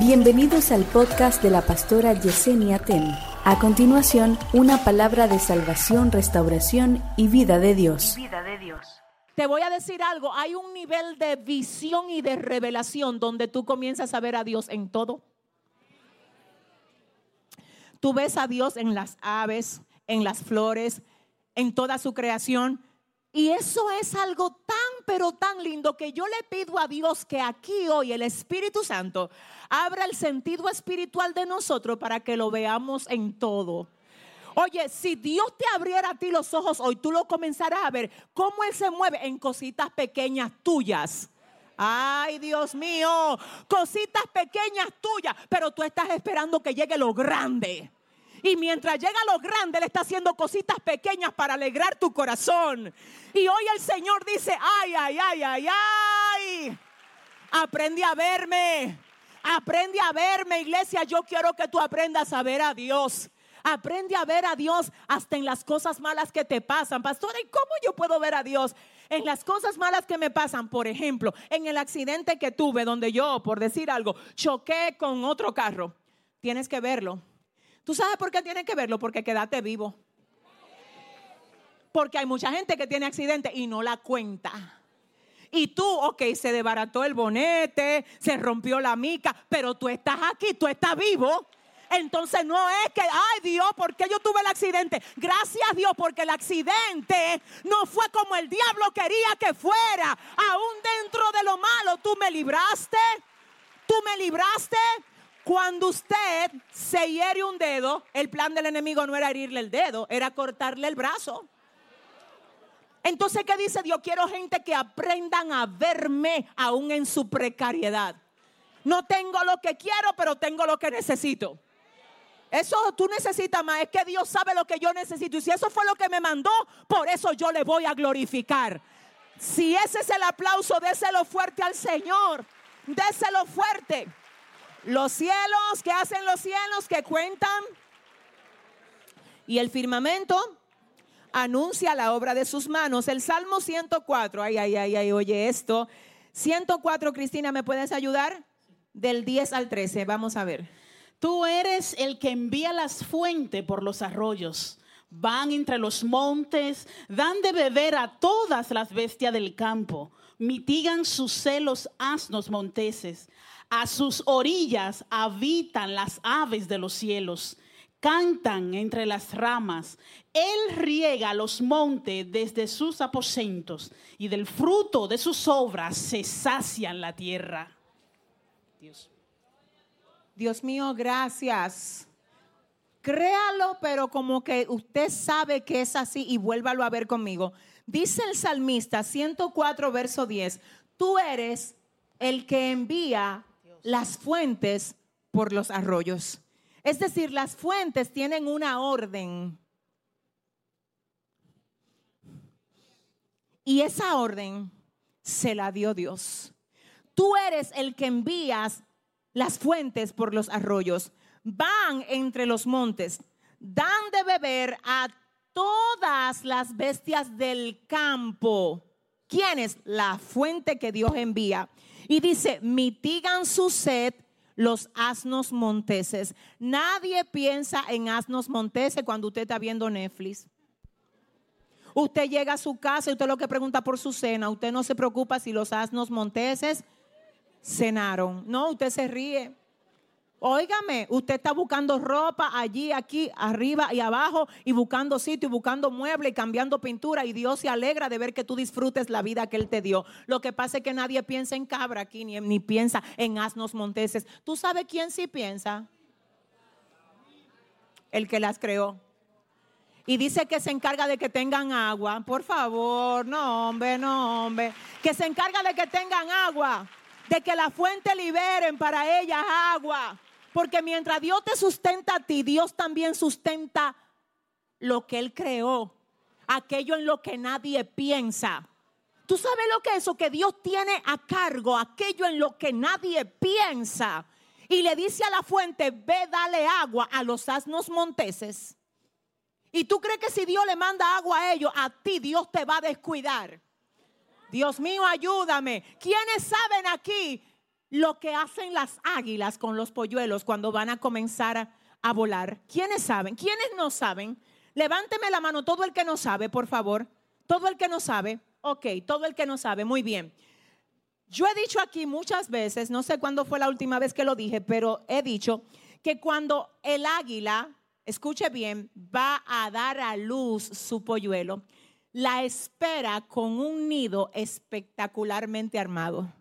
Bienvenidos al podcast de la pastora Yesenia Ten. A continuación, una palabra de salvación, restauración y vida de Dios. vida de Dios. Te voy a decir algo, hay un nivel de visión y de revelación donde tú comienzas a ver a Dios en todo. Tú ves a Dios en las aves, en las flores, en toda su creación. Y eso es algo tan, pero tan lindo que yo le pido a Dios que aquí hoy el Espíritu Santo abra el sentido espiritual de nosotros para que lo veamos en todo. Oye, si Dios te abriera a ti los ojos hoy, tú lo comenzarás a ver cómo Él se mueve en cositas pequeñas tuyas. Ay, Dios mío, cositas pequeñas tuyas, pero tú estás esperando que llegue lo grande. Y mientras llega lo grande, Él está haciendo cositas pequeñas para alegrar tu corazón. Y hoy el Señor dice, ay, ay, ay, ay, ay. Aprende a verme. Aprende a verme, iglesia. Yo quiero que tú aprendas a ver a Dios. Aprende a ver a Dios hasta en las cosas malas que te pasan. Pastor, ¿y cómo yo puedo ver a Dios? En las cosas malas que me pasan, por ejemplo, en el accidente que tuve donde yo, por decir algo, choqué con otro carro. Tienes que verlo. ¿Tú sabes por qué tienes que verlo? Porque quedaste vivo. Porque hay mucha gente que tiene accidente y no la cuenta. Y tú, ok, se desbarató el bonete, se rompió la mica, pero tú estás aquí, tú estás vivo. Entonces no es que, ay Dios, ¿por qué yo tuve el accidente? Gracias Dios, porque el accidente no fue como el diablo quería que fuera. Aún dentro de lo malo, tú me libraste. Tú me libraste. Cuando usted se hiere un dedo, el plan del enemigo no era herirle el dedo, era cortarle el brazo. Entonces, ¿qué dice Dios? Quiero gente que aprendan a verme aún en su precariedad. No tengo lo que quiero, pero tengo lo que necesito. Eso tú necesitas más. Es que Dios sabe lo que yo necesito. Y si eso fue lo que me mandó, por eso yo le voy a glorificar. Si ese es el aplauso, déselo fuerte al Señor. Déselo fuerte. Los cielos, ¿qué hacen los cielos? Que cuentan. Y el firmamento anuncia la obra de sus manos. El Salmo 104, ay, ay, ay, ay, oye esto. 104, Cristina, ¿me puedes ayudar? Del 10 al 13, vamos a ver. Tú eres el que envía las fuentes por los arroyos. Van entre los montes, dan de beber a todas las bestias del campo. Mitigan sus celos asnos monteses. A sus orillas habitan las aves de los cielos. Cantan entre las ramas. Él riega los montes desde sus aposentos y del fruto de sus obras se sacian la tierra. Dios. Dios mío, gracias. Créalo, pero como que usted sabe que es así y vuélvalo a ver conmigo. Dice el salmista 104, verso 10, tú eres el que envía las fuentes por los arroyos. Es decir, las fuentes tienen una orden. Y esa orden se la dio Dios. Tú eres el que envías las fuentes por los arroyos. Van entre los montes. Dan de beber a todas las bestias del campo. ¿Quién es? La fuente que Dios envía. Y dice, mitigan su sed los asnos monteses. Nadie piensa en asnos monteses cuando usted está viendo Netflix. Usted llega a su casa y usted lo que pregunta por su cena. Usted no se preocupa si los asnos monteses cenaron. No, usted se ríe. Óigame, usted está buscando ropa allí, aquí, arriba y abajo y buscando sitio y buscando muebles y cambiando pintura y Dios se alegra de ver que tú disfrutes la vida que Él te dio. Lo que pasa es que nadie piensa en cabra aquí ni, ni piensa en asnos monteses. ¿Tú sabes quién sí piensa? El que las creó. Y dice que se encarga de que tengan agua. Por favor, no hombre, no hombre. Que se encarga de que tengan agua. De que la fuente liberen para ellas agua. Porque mientras Dios te sustenta a ti, Dios también sustenta lo que Él creó. Aquello en lo que nadie piensa. ¿Tú sabes lo que es eso? Que Dios tiene a cargo aquello en lo que nadie piensa. Y le dice a la fuente, ve, dale agua a los asnos monteses. Y tú crees que si Dios le manda agua a ellos, a ti Dios te va a descuidar. Dios mío, ayúdame. ¿Quiénes saben aquí lo que hacen las águilas con los polluelos cuando van a comenzar a, volar? ¿Quiénes saben? ¿Quiénes no saben? Levánteme la mano todo el que no sabe, por favor. Todo el que no sabe. Ok, todo el que no sabe. Muy bien. Yo he dicho aquí muchas veces, no sé cuándo fue la última vez que lo dije, pero he dicho que cuando el águila, escuche bien, va a dar a luz su polluelo, la espera con un nido espectacularmente armado.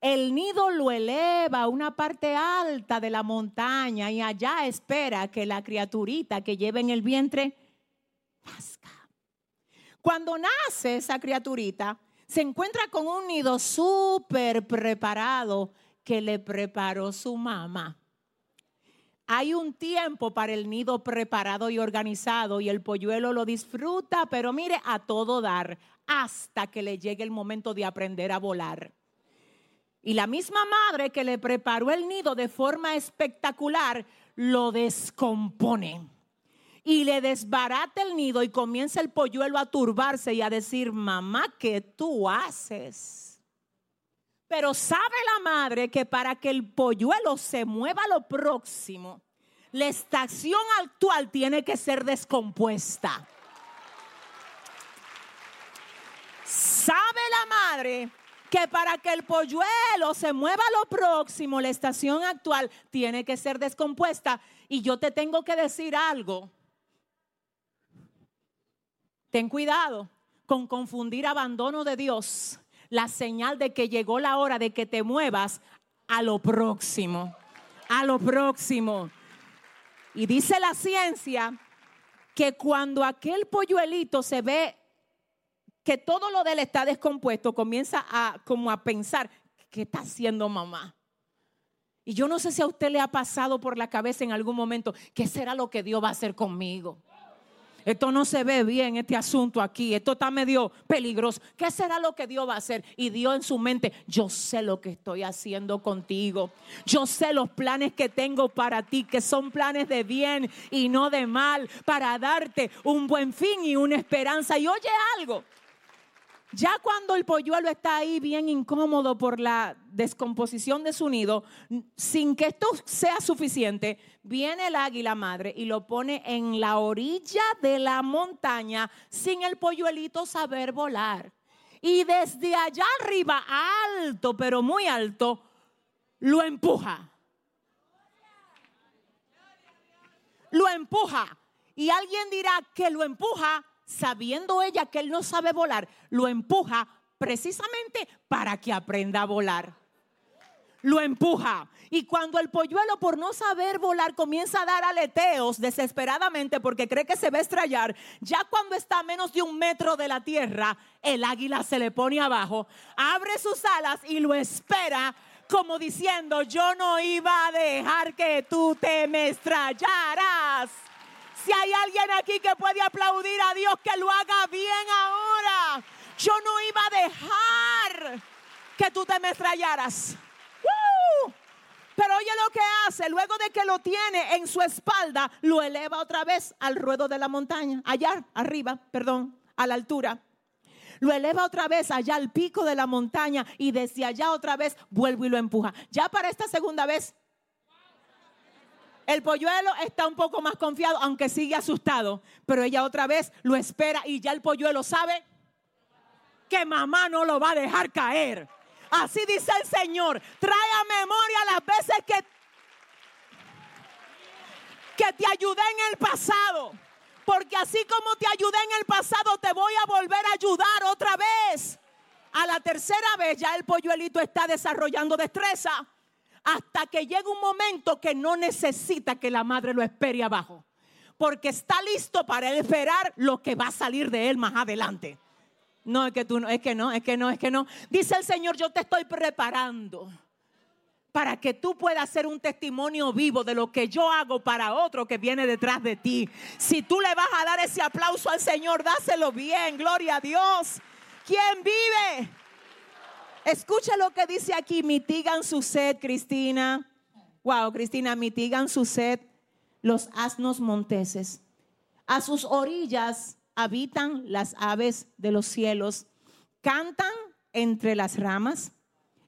El nido lo eleva a una parte alta de la montaña y allá espera que la criaturita que lleva en el vientre nazca. Cuando nace esa criaturita, se encuentra con un nido súper preparado que le preparó su mamá. Hay un tiempo para el nido preparado y organizado y el polluelo lo disfruta, pero mire, a todo dar, hasta que le llegue el momento de aprender a volar. Y la misma madre que le preparó el nido de forma espectacular, lo descompone. Y le desbarata el nido y comienza el polluelo a turbarse y a decir, mamá, ¿qué tú haces? Pero sabe la madre que para que el polluelo se mueva lo próximo, la estación actual tiene que ser descompuesta. Sabe la madre que para que el polluelo se mueva a lo próximo, la estación actual tiene que ser descompuesta. Y yo te tengo que decir algo. Ten cuidado con confundir abandono de Dios, la señal de que llegó la hora de que te muevas a lo próximo, a lo próximo. Y dice la ciencia que cuando aquel polluelito se ve que todo lo de él está descompuesto, comienza a como a pensar, ¿qué está haciendo mamá? Y yo no sé si a usted le ha pasado por la cabeza en algún momento, ¿qué será lo que Dios va a hacer conmigo? Esto no se ve bien, este asunto aquí. Esto está medio peligroso. ¿Qué será lo que Dios va a hacer? Y Dios en su mente, yo sé lo que estoy haciendo contigo. Yo sé los planes que tengo para ti, que son planes de bien y no de mal, para darte un buen fin y una esperanza. Y oye algo, ya cuando el polluelo está ahí bien incómodo por la descomposición de su nido, sin que esto sea suficiente, viene el águila madre y lo pone en la orilla de la montaña sin el polluelito saber volar. Y desde allá arriba, alto, pero muy alto, lo empuja. Lo empuja. Y alguien dirá que lo empuja sabiendo ella que él no sabe volar, lo empuja precisamente para que aprenda a volar. Lo empuja. Y cuando el polluelo por no saber volar comienza a dar aleteos desesperadamente porque cree que se va a estrellar, ya cuando está a menos de un metro de la tierra, el águila se le pone abajo, abre sus alas y lo espera como diciendo, yo no iba a dejar que tú te me estrellaras. Si hay alguien aquí que puede aplaudir a Dios, que lo haga bien ahora. Yo no iba a dejar que tú te me estrellaras. Pero oye lo que hace, luego de que lo tiene en su espalda, lo eleva otra vez al ruedo de la montaña, allá arriba, perdón, a la altura. Lo eleva otra vez allá al pico de la montaña y desde allá otra vez vuelve y lo empuja. Ya para esta segunda vez el polluelo está un poco más confiado, aunque sigue asustado. Pero ella otra vez lo espera y ya el polluelo sabe que mamá no lo va a dejar caer. Así dice el Señor. Trae a memoria las veces que, que te ayudé en el pasado. Porque así como te ayudé en el pasado, te voy a volver a ayudar otra vez. A la tercera vez ya el polluelito está desarrollando destreza hasta que llega un momento que no necesita que la madre lo espere abajo, porque está listo para esperar lo que va a salir de él más adelante. No, es que tú no, es que no, es que no, es que no. Dice el Señor, yo te estoy preparando para que tú puedas ser un testimonio vivo de lo que yo hago para otro que viene detrás de ti. Si tú le vas a dar ese aplauso al Señor, dáselo bien, gloria a Dios. ¿Quién vive? Escucha lo que dice aquí, mitigan su sed, Cristina. Wow, Cristina, mitigan su sed los asnos monteses. A sus orillas habitan las aves de los cielos. Cantan entre las ramas.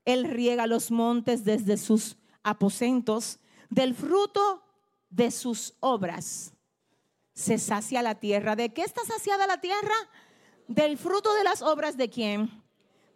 Él riega los montes desde sus aposentos, del fruto de sus obras. Se sacia la tierra. ¿De qué está saciada la tierra? Del fruto de las obras de quién?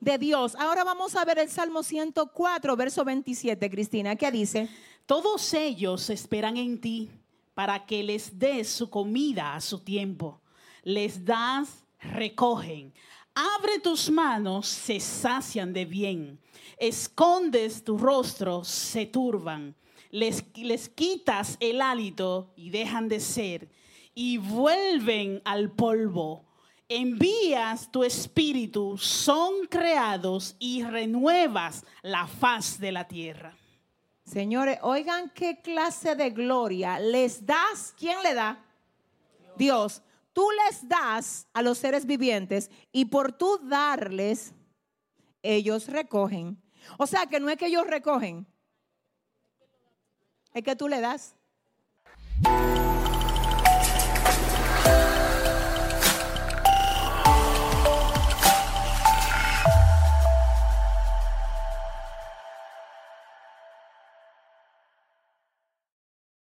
De Dios. Ahora vamos a ver el Salmo 104, verso 27, Cristina. ¿Qué dice? Todos ellos esperan en ti para que les des su comida a su tiempo. Les das, recogen. Abre tus manos, se sacian de bien. Escondes tu rostro, se turban. Les, les quitas el hálito y dejan de ser. Y vuelven al polvo. Envías tu espíritu, son creados y renuevas la faz de la tierra. Señores, oigan qué clase de gloria les das. ¿Quién le da? Dios. Tú les das a los seres vivientes y por tú darles, ellos recogen. O sea que no es que ellos recogen, es que tú le das.